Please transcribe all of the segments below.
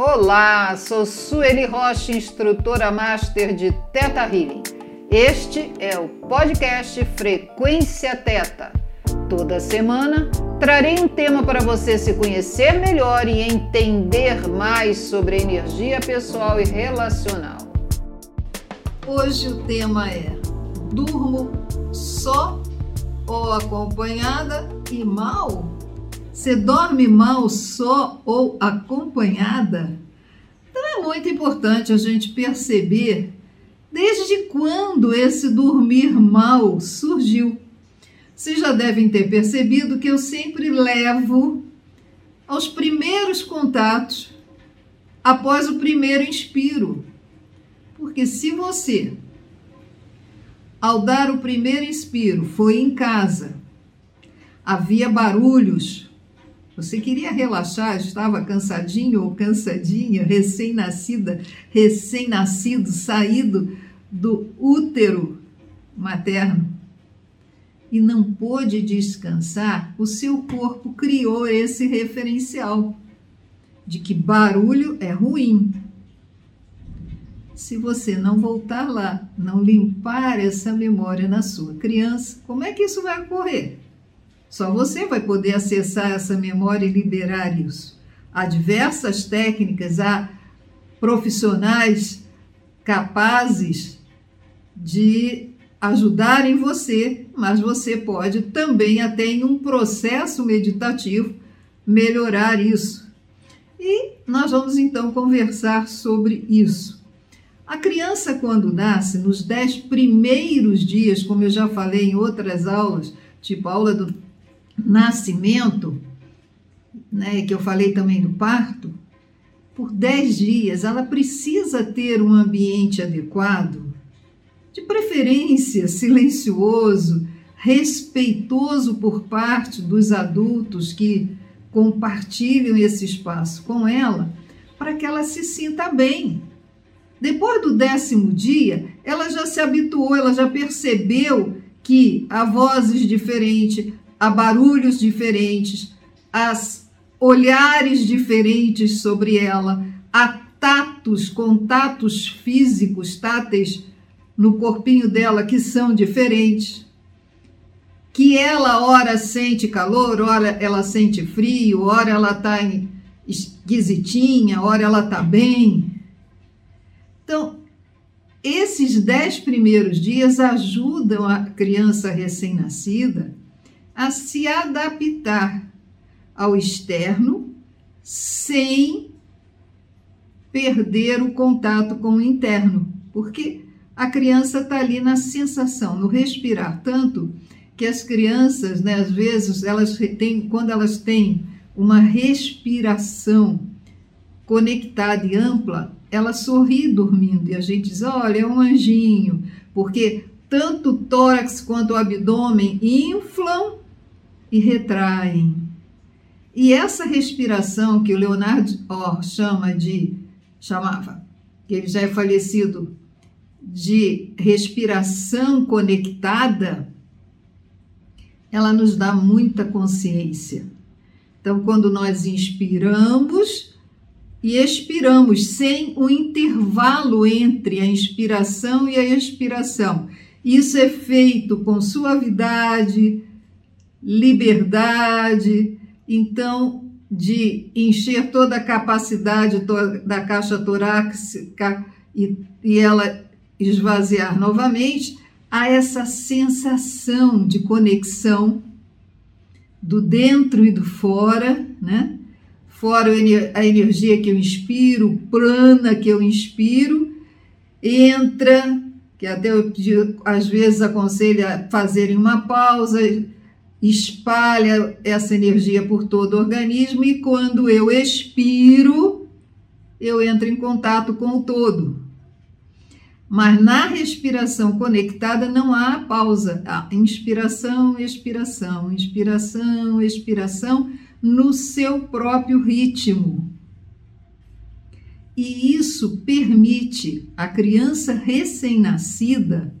Olá, sou Sueli Rocha, instrutora master de Teta Healing. Este é o podcast Frequência Teta. Toda semana trarei um tema para você se conhecer melhor e entender mais sobre energia pessoal e relacional. Hoje o tema é: durmo só ou acompanhada e mal? Você dorme mal só ou acompanhada? Então é muito importante a gente perceber desde quando esse dormir mal surgiu. Vocês já devem ter percebido que eu sempre levo aos primeiros contatos após o primeiro inspiro. Porque se você, ao dar o primeiro inspiro, foi em casa, havia barulhos, você queria relaxar, estava cansadinho ou cansadinha, recém-nascida, recém-nascido, saído do útero materno e não pôde descansar, o seu corpo criou esse referencial de que barulho é ruim. Se você não voltar lá, não limpar essa memória na sua criança, como é que isso vai ocorrer? Só você vai poder acessar essa memória e liberar isso. Há diversas técnicas, há profissionais capazes de ajudarem você, mas você pode também, até em um processo meditativo, melhorar isso. E nós vamos então conversar sobre isso. A criança, quando nasce, nos dez primeiros dias, como eu já falei em outras aulas, tipo a aula do nascimento, né, que eu falei também do parto, por 10 dias ela precisa ter um ambiente adequado, de preferência silencioso, respeitoso por parte dos adultos que compartilham esse espaço com ela, para que ela se sinta bem. Depois do décimo dia, ela já se habituou, ela já percebeu que há vozes diferentes, há barulhos diferentes, há olhares diferentes sobre ela, há tatos, contatos físicos, táteis no corpinho dela que são diferentes. Que ela ora sente calor, ora ela sente frio, ora ela está esquisitinha, ora ela está bem. Então, esses dez primeiros dias ajudam a criança recém-nascida a se adaptar ao externo sem perder o contato com o interno, porque a criança está ali na sensação, no respirar. Tanto que as crianças, né, às vezes, elas têm, quando elas têm uma respiração conectada e ampla, ela sorri dormindo e a gente diz: olha, é um anjinho, porque tanto o tórax quanto o abdômen inflam e retraem. E essa respiração que o Leonardo chama de chamava, que ele já é falecido, de respiração conectada, ela nos dá muita consciência. Então, quando nós inspiramos e expiramos sem o intervalo entre a inspiração e a expiração, isso é feito com suavidade, liberdade, então de encher toda a capacidade da caixa torácica e, e ela esvaziar novamente, há essa sensação de conexão do dentro e do fora, né? Fora a energia que eu inspiro, prana que eu inspiro, entra, que até eu às vezes aconselho a fazerem uma pausa, espalha essa energia por todo o organismo e quando eu expiro, eu entro em contato com o todo. Mas na respiração conectada não há pausa. Há inspiração, expiração, inspiração, expiração no seu próprio ritmo. E isso permite a criança recém-nascida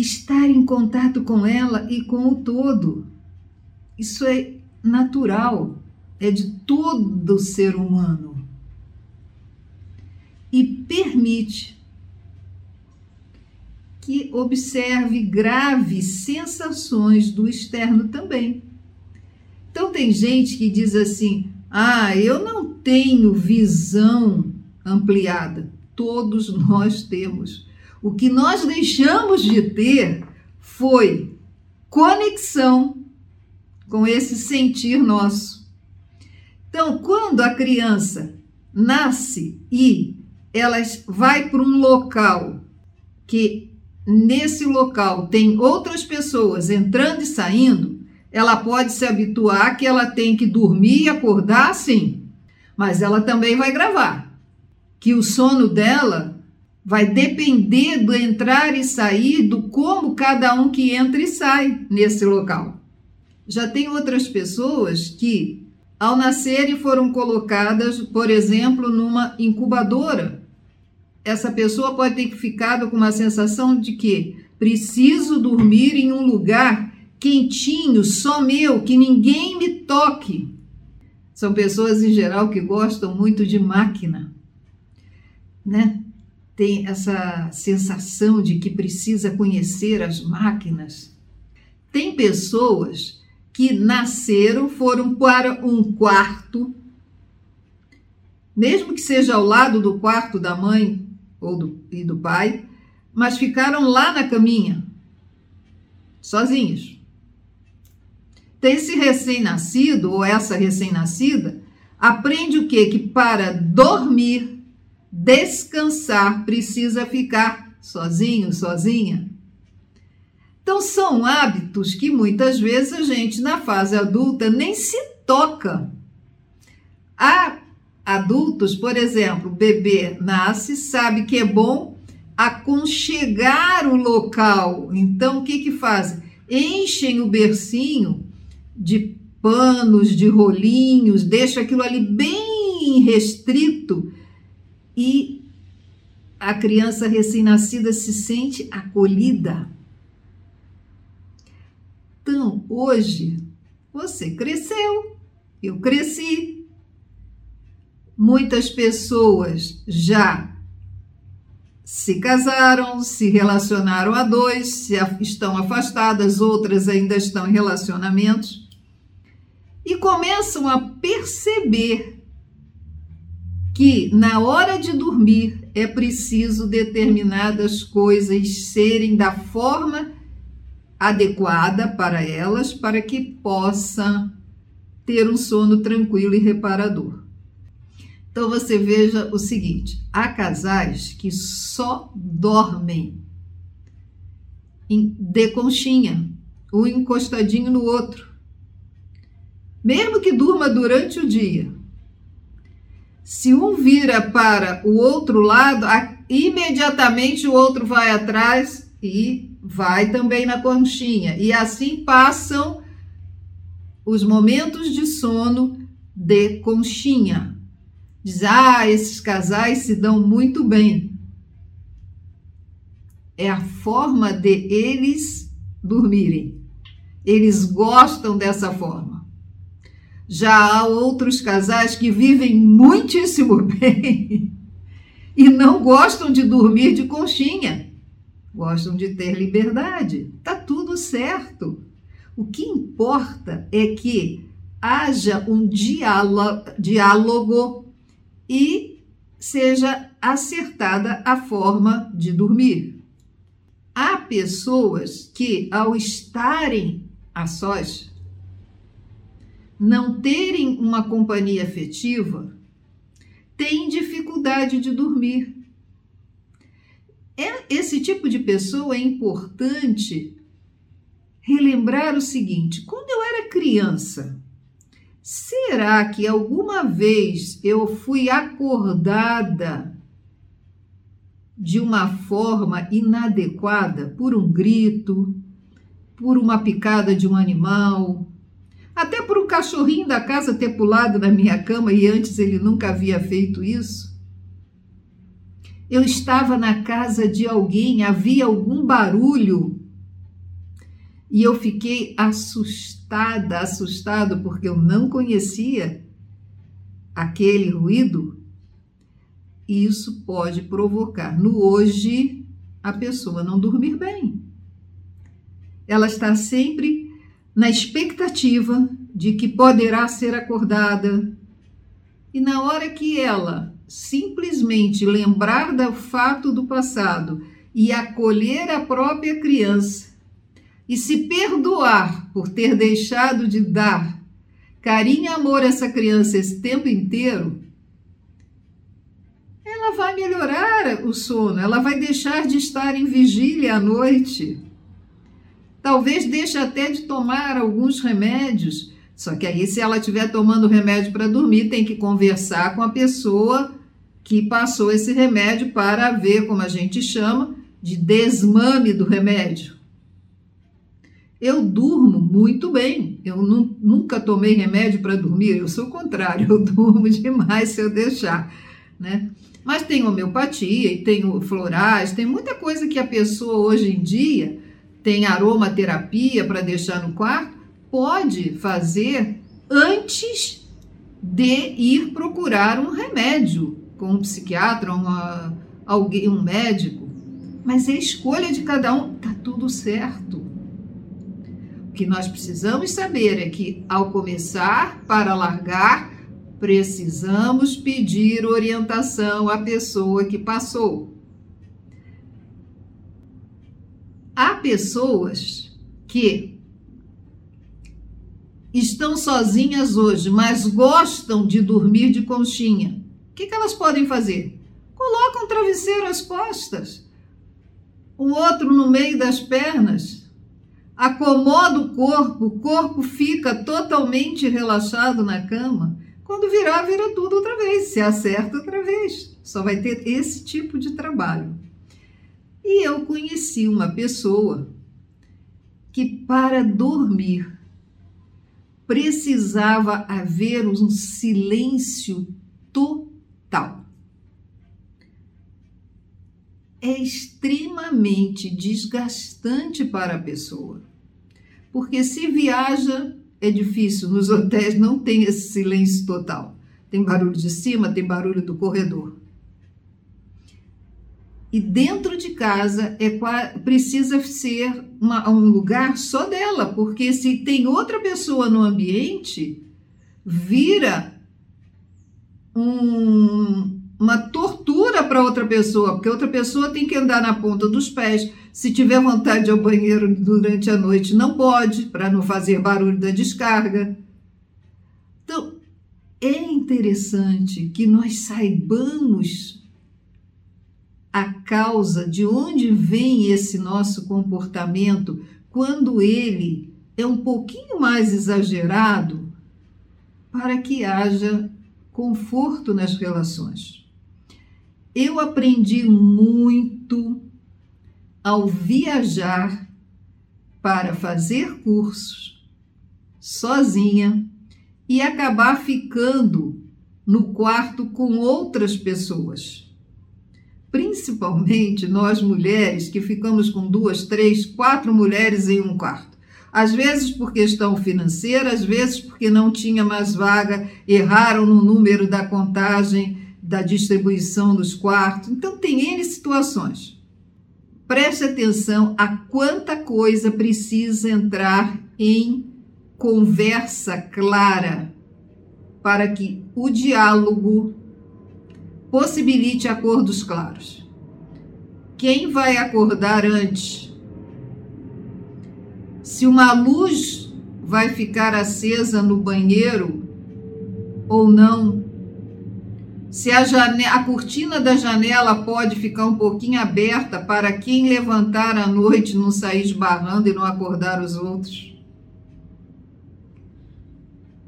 estar em contato com ela e com o todo. Isso é natural, é de todo ser humano e permite que observe graves sensações do externo também. Então, tem gente que diz assim: ah, eu não tenho visão ampliada. Todos nós temos. O que nós deixamos de ter foi conexão com esse sentir nosso. Então, quando a criança nasce e ela vai para um local que nesse local tem outras pessoas entrando e saindo, ela pode se habituar que ela tem que dormir e acordar sim, mas ela também vai gravar. Que o sono dela vai depender do entrar e sair, do como cada um que entra e sai nesse local. Já tem outras pessoas que, ao nascerem, foram colocadas, por exemplo, numa incubadora essa pessoa pode ter ficado com uma sensação de que preciso dormir em um lugar quentinho, só meu, que ninguém me toque. São pessoas em geral que gostam muito de máquina, né? Tem essa sensação de que precisa conhecer as máquinas. Tem pessoas que nasceram, foram para um quarto, mesmo que seja ao lado do quarto da mãe, ou do, e do pai, mas ficaram lá na caminha, sozinhos. Então, esse recém-nascido, ou essa recém-nascida, aprende o quê? Que para dormir, descansar, precisa ficar sozinho, sozinha. Então, são hábitos que muitas vezes a gente, na fase adulta, nem se toca. Há adultos, por exemplo, o bebê nasce, sabe que é bom aconchegar o local. Então, o que que fazem? Enchem o bercinho de panos, de rolinhos, deixa aquilo ali bem restrito e a criança recém-nascida se sente acolhida. Então, hoje, você cresceu, eu cresci, Muitas pessoas já se casaram, se relacionaram a dois, se estão afastadas, outras ainda estão em relacionamentos e começam a perceber que na hora de dormir é preciso determinadas coisas serem da forma adequada para elas para que possa ter um sono tranquilo e reparador. Então você veja o seguinte: há casais que só dormem de conchinha, um encostadinho no outro, mesmo que durma durante o dia. Se um vira para o outro lado, imediatamente o outro vai atrás e vai também na conchinha. E assim passam os momentos de sono de conchinha. Diz, ah, esses casais se dão muito bem. É a forma de eles dormirem. Eles gostam dessa forma. Já há outros casais que vivem muitíssimo bem e não gostam de dormir de conchinha. Gostam de ter liberdade. Tá tudo certo. O que importa é que haja um diálogo, diálogo e seja acertada a forma de dormir. Há pessoas que, ao estarem a sós, não terem uma companhia afetiva, têm dificuldade de dormir. É, esse tipo de pessoa é importante relembrar o seguinte: quando eu era criança, Será que alguma vez eu fui acordada de uma forma inadequada por um grito, por uma picada de um animal, até por um cachorrinho da casa ter pulado na minha cama e antes ele nunca havia feito isso? Eu estava na casa de alguém, havia algum barulho e eu fiquei assustada, assustado, porque eu não conhecia aquele ruído, isso pode provocar no hoje a pessoa não dormir bem. Ela está sempre na expectativa de que poderá ser acordada. E na hora que ela simplesmente lembrar do fato do passado e acolher a própria criança e se perdoar por ter deixado de dar carinho e amor a essa criança esse tempo inteiro, ela vai melhorar o sono, ela vai deixar de estar em vigília à noite. Talvez deixe até de tomar alguns remédios. Só que aí, se ela estiver tomando remédio para dormir, tem que conversar com a pessoa que passou esse remédio para ver, como a gente chama, de desmame do remédio. Eu durmo muito bem. Eu nunca tomei remédio para dormir. Eu sou o contrário. Eu durmo demais se eu deixar, né? Mas tem homeopatia e tem florais, tem muita coisa que a pessoa hoje em dia tem aromaterapia para deixar no quarto, pode fazer antes de ir procurar um remédio com um psiquiatra, uma, alguém, um médico. Mas é escolha de cada um, tá tudo certo. O que nós precisamos saber é que, ao começar para largar, precisamos pedir orientação à pessoa que passou. Há pessoas que estão sozinhas hoje, mas gostam de dormir de conchinha. O que, que elas podem fazer? Colocam um travesseiro às costas, o outro no meio das pernas acomoda o corpo, o corpo fica totalmente relaxado na cama. Quando virar, vira tudo outra vez, se acerta outra vez. Só vai ter esse tipo de trabalho. E eu conheci uma pessoa que, para dormir, precisava haver um silêncio total. É extremamente desgastante para a pessoa. Porque se viaja, é difícil. Nos hotéis não tem esse silêncio total. Tem barulho de cima, tem barulho do corredor. E dentro de casa é precisa ser uma, um lugar só dela, porque se tem outra pessoa no ambiente, vira um, uma tortura para outra pessoa, porque outra pessoa tem que andar na ponta dos pés. Se tiver vontade de ir ao banheiro durante a noite, não pode, para não fazer barulho da descarga. Então, é interessante que nós saibamos a causa de onde vem esse nosso comportamento quando ele é um pouquinho mais exagerado para que haja conforto nas relações. Eu aprendi muito ao viajar para fazer cursos sozinha e acabar ficando no quarto com outras pessoas. Principalmente nós mulheres que ficamos com duas, três, quatro mulheres em um quarto. Às vezes por questão financeira, às vezes porque não tinha mais vaga, erraram no número da contagem da distribuição dos quartos. Então, tem N situações. Preste atenção a quanta coisa precisa entrar em conversa clara para que o diálogo possibilite acordos claros. Quem vai acordar antes? Se uma luz vai ficar acesa no banheiro ou não se a, janela, a cortina da janela pode ficar um pouquinho aberta para quem levantar à noite não sair esbarrando e não acordar os outros.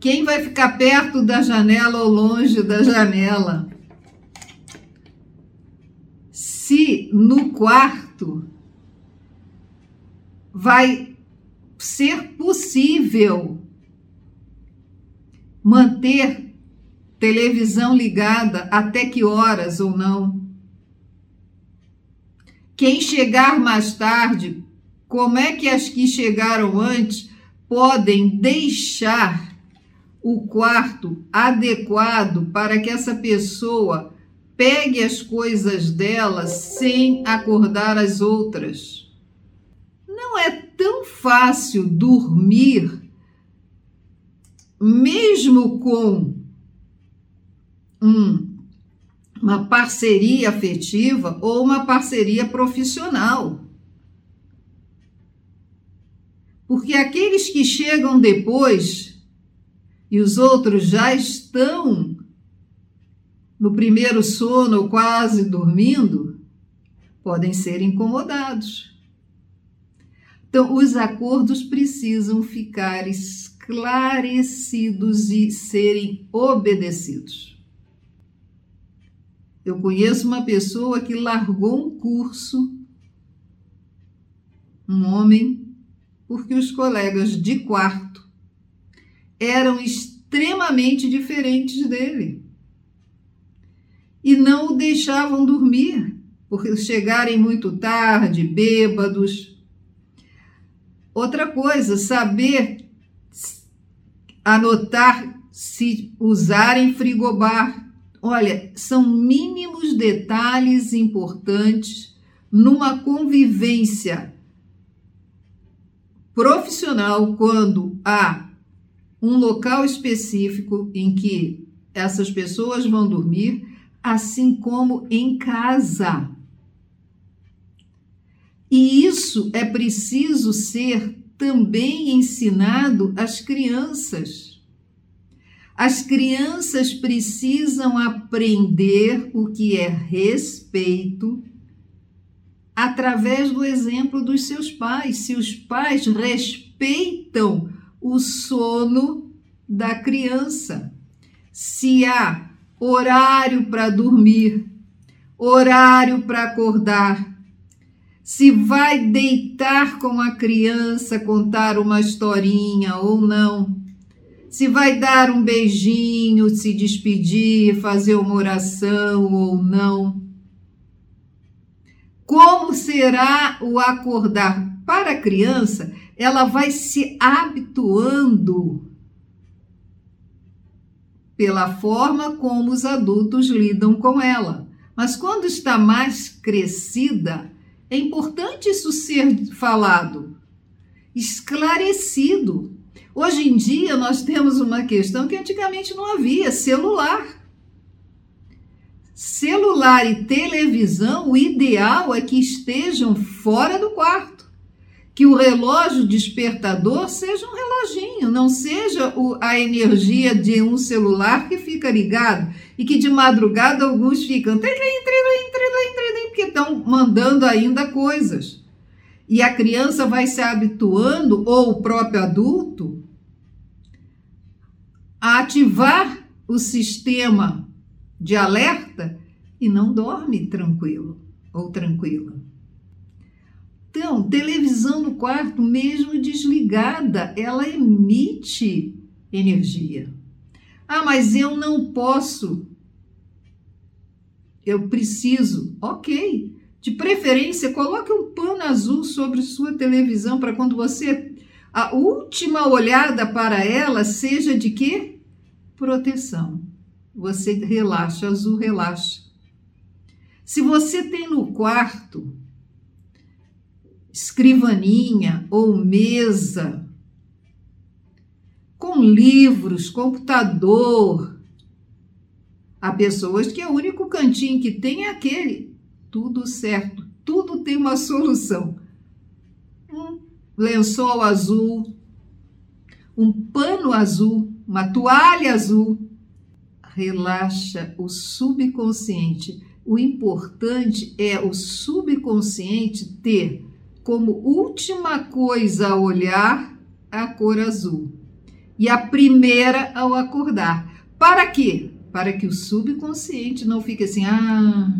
Quem vai ficar perto da janela ou longe da janela? Se no quarto vai ser possível manter televisão ligada até que horas ou não. Quem chegar mais tarde, como é que as que chegaram antes podem deixar o quarto adequado para que essa pessoa pegue as coisas dela sem acordar as outras. Não é tão fácil dormir, mesmo com um, uma parceria afetiva ou uma parceria profissional. Porque aqueles que chegam depois e os outros já estão no primeiro sono ou quase dormindo, podem ser incomodados. Então, os acordos precisam ficar esclarecidos e serem obedecidos. Eu conheço uma pessoa que largou um curso, um homem, porque os colegas de quarto eram extremamente diferentes dele e não o deixavam dormir, porque chegarem muito tarde, bêbados. Outra coisa, saber anotar se usarem frigobar. Olha, são mínimos detalhes importantes numa convivência profissional quando há um local específico em que essas pessoas vão dormir assim como em casa. E isso é preciso ser também ensinado às crianças. As crianças precisam aprender o que é respeito através do exemplo dos seus pais. Se os pais respeitam o sono da criança, se há horário para dormir, horário para acordar. Se vai deitar com a criança, contar uma historinha ou não. Se vai dar um beijinho, se despedir, fazer uma oração ou não. Como será o acordar? Para a criança, ela vai se habituando pela forma como os adultos lidam com ela. Mas quando está mais crescida, é importante isso ser falado, esclarecido. Hoje em dia nós temos uma questão que antigamente não havia: celular. Celular e televisão, o ideal é que estejam fora do quarto que o relógio despertador seja um reloginho, não seja a energia de um celular que fica ligado e que de madrugada alguns ficam porque estão mandando ainda coisas. E a criança vai se habituando, ou o próprio adulto, a ativar o sistema de alerta e não dorme tranquilo ou tranquila. Então, televisão no quarto, mesmo desligada, ela emite energia. Ah, mas eu não posso. Eu preciso. Ok. De preferência, coloque um pano azul sobre sua televisão para quando você. A última olhada para ela seja de quê? Proteção. Você relaxa, azul relaxa. Se você tem no quarto escrivaninha ou mesa, com livros, computador. Há pessoas que é o único cantinho que tem é aquele. Tudo certo, tudo tem uma solução. Um lençol azul, um pano azul, uma toalha azul. Relaxa o subconsciente. O importante é o subconsciente ter como última coisa a olhar a cor azul e a primeira ao acordar. Para quê? Para que o subconsciente não fique assim, ah,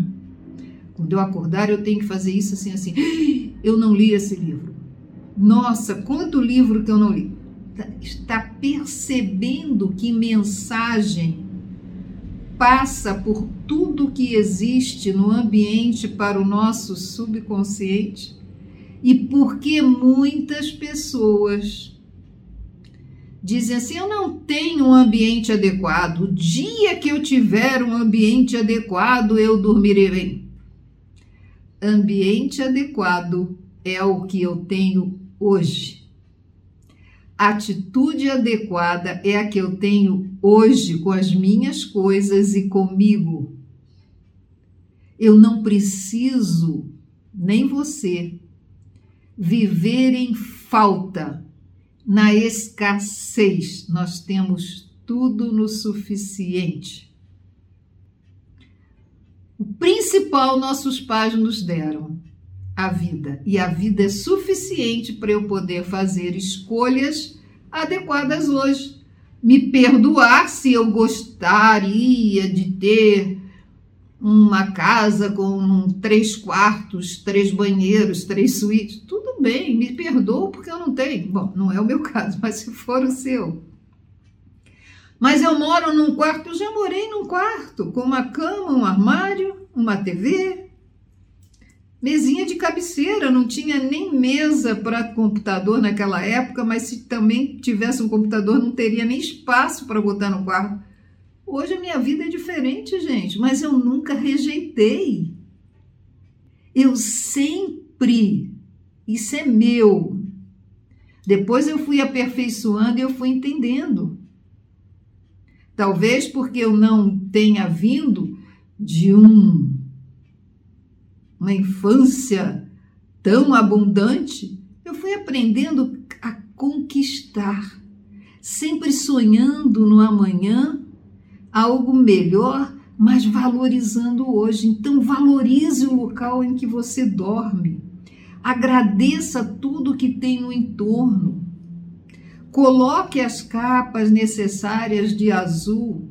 quando eu acordar eu tenho que fazer isso assim, assim. Eu não li esse livro. Nossa, quanto livro que eu não li. Tá, está percebendo que mensagem passa por tudo que existe no ambiente para o nosso subconsciente? E porque muitas pessoas dizem assim: eu não tenho um ambiente adequado. O dia que eu tiver um ambiente adequado, eu dormirei bem. Ambiente adequado é o que eu tenho hoje. Atitude adequada é a que eu tenho hoje com as minhas coisas e comigo. Eu não preciso, nem você, viver em falta, na escassez. Nós temos tudo no suficiente. O principal nossos pais nos deram, a vida. E a vida é suficiente para eu poder fazer escolhas adequadas hoje. Me perdoar se eu gostaria de ter uma casa com três quartos, três banheiros, três suítes. Tudo bem, me perdoo porque eu não tenho. Bom, não é o meu caso, mas se for o seu. Mas eu moro num quarto, eu já morei num quarto, com uma cama, um armário, uma TV, mesinha de cabeceira, não tinha nem mesa para computador naquela época, mas se também tivesse um computador, não teria nem espaço para botar no quarto. Hoje a minha vida é diferente, gente, mas eu nunca rejeitei. Eu sempre, isso é meu. Depois eu fui aperfeiçoando e eu fui entendendo. Talvez porque eu não tenha vindo de um uma infância tão abundante, eu fui aprendendo a conquistar, sempre sonhando no amanhã algo melhor, mas valorizando hoje. Então, valorize o local em que você dorme. Agradeça tudo que tem no entorno. Coloque as capas necessárias de azul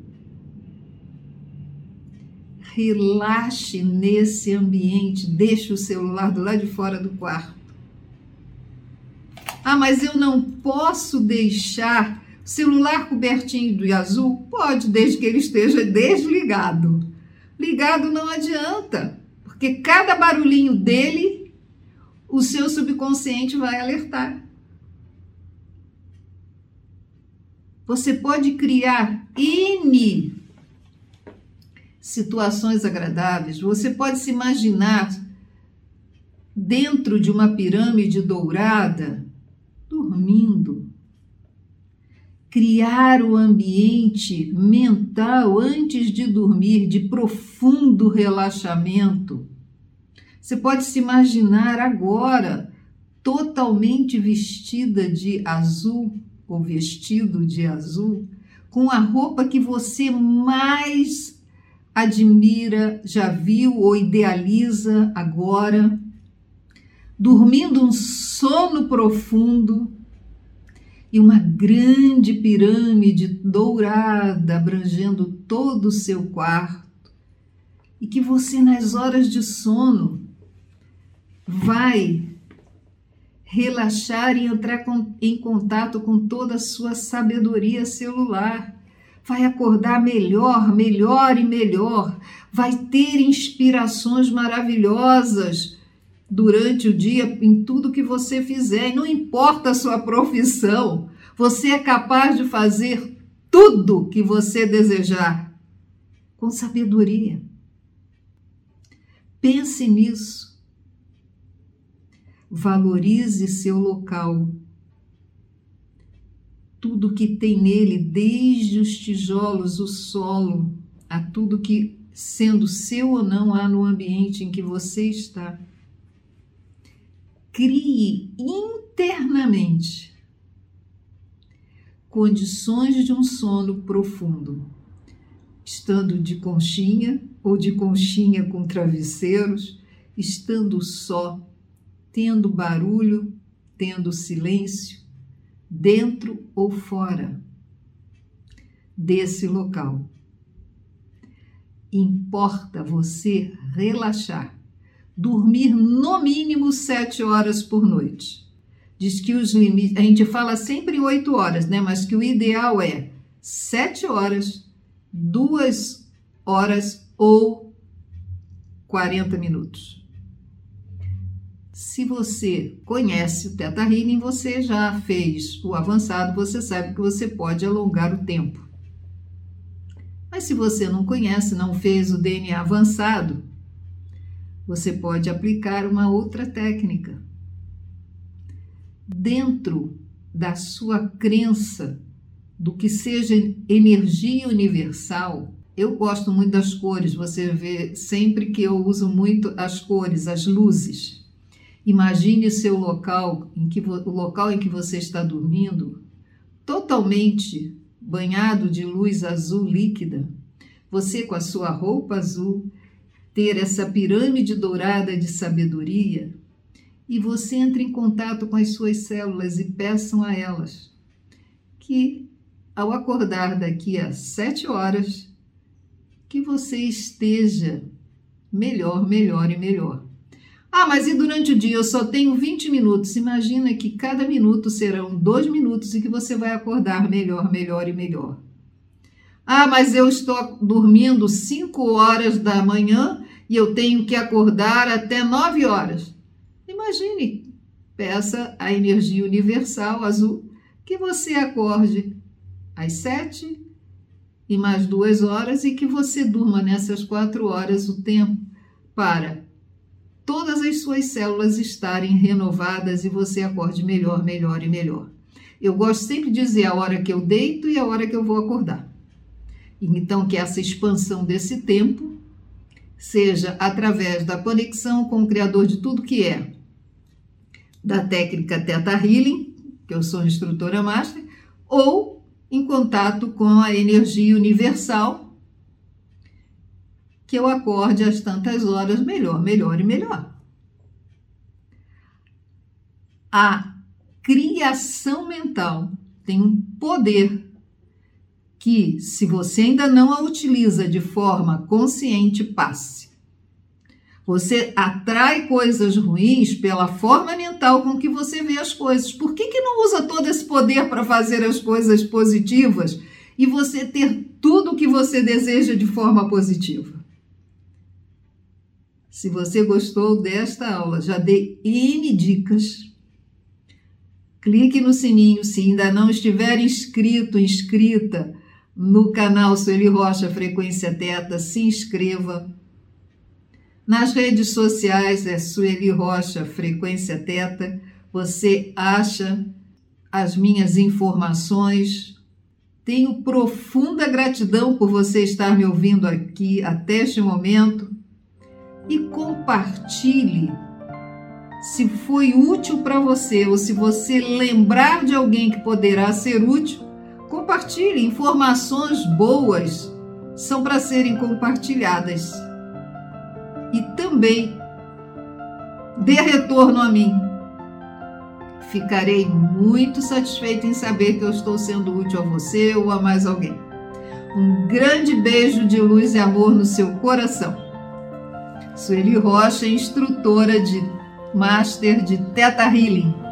relaxe nesse ambiente, deixe o celular do lado de fora do quarto. Ah, mas eu não posso deixar celular cobertinho de azul? Pode, desde que ele esteja desligado. Ligado não adianta, porque cada barulhinho dele, o seu subconsciente vai alertar. Você pode criar N situações agradáveis, você pode se imaginar dentro de uma pirâmide dourada, dormindo. Criar o ambiente mental antes de dormir, de profundo relaxamento. Você pode se imaginar agora totalmente vestida de azul ou vestido de azul, com a roupa que você mais admira, já viu ou idealiza agora, dormindo um sono profundo e uma grande pirâmide dourada abrangendo todo o seu quarto, e que você, nas horas de sono, vai relaxar e entrar em contato com toda a sua sabedoria celular. Vai acordar melhor, melhor e melhor, vai ter inspirações maravilhosas durante o dia em tudo que você fizer, e não importa a sua profissão, você é capaz de fazer tudo que você desejar com sabedoria. Pense nisso. Valorize seu local tudo que tem nele, desde os tijolos, o solo, a tudo que, sendo seu ou não, há no ambiente em que você está. Crie internamente condições de um sono profundo, estando de conchinha ou de conchinha com travesseiros, estando só, tendo barulho, tendo silêncio, dentro ou fora desse local. Importa você relaxar, dormir no mínimo sete horas por noite. Diz que os limites, a gente fala sempre oito horas, né? Mas que o ideal é sete horas, duas horas ou 40 minutos. Se você conhece o Teta Healing, você já fez o avançado, você sabe que você pode alongar o tempo. Mas se você não conhece, não fez o DNA avançado, você pode aplicar uma outra técnica. Dentro da sua crença do que seja energia universal, eu gosto muito das cores, você vê sempre que eu uso muito as cores, as luzes. Imagine seu local, em que, o local em que você está dormindo, totalmente banhado de luz azul líquida. Você com a sua roupa azul, ter essa pirâmide dourada de sabedoria, e você entra em contato com as suas células e peçam a elas que, ao acordar daqui a sete horas, que você esteja melhor, melhor e melhor. Ah, mas e durante o dia eu só tenho 20 minutos. Imagina que cada minuto serão dois minutos e que você vai acordar melhor, melhor e melhor. Ah, mas eu estou dormindo 5 horas da manhã e eu tenho que acordar até 9 horas. Imagine, peça a energia universal azul que você acorde às 7 e mais duas horas e que você durma nessas quatro horas o tempo para todas as suas células estarem renovadas e você acorde melhor, melhor e melhor. Eu gosto sempre de dizer a hora que eu deito e a hora que eu vou acordar. Então, que essa expansão desse tempo seja através da conexão com o Criador de tudo que é, da técnica Theta Healing, que eu sou instrutora master, ou em contato com a energia universal, que eu acorde às tantas horas melhor, melhor e melhor. A criação mental tem um poder que, se você ainda não a utiliza de forma consciente, passe. Você atrai coisas ruins pela forma mental com que você vê as coisas. Por que, que não usa todo esse poder para fazer as coisas positivas e você ter tudo o que você deseja de forma positiva? Se você gostou desta aula, já dei N dicas. Clique no sininho se ainda não estiver inscrito, inscrita no canal Sueli Rocha Frequência Teta, se inscreva. Nas redes sociais é Sueli Rocha Frequência Teta. Você acha as minhas informações. Tenho profunda gratidão por você estar me ouvindo aqui até este momento e compartilhe. Se foi útil para você ou se você lembrar de alguém que poderá ser útil, compartilhe. Informações boas são para serem compartilhadas. E também dê retorno a mim. Ficarei muito satisfeita em saber que eu estou sendo útil a você ou a mais alguém. Um grande beijo de luz e amor no seu coração. Sueli Rocha, instrutora de Master de Teta Healing.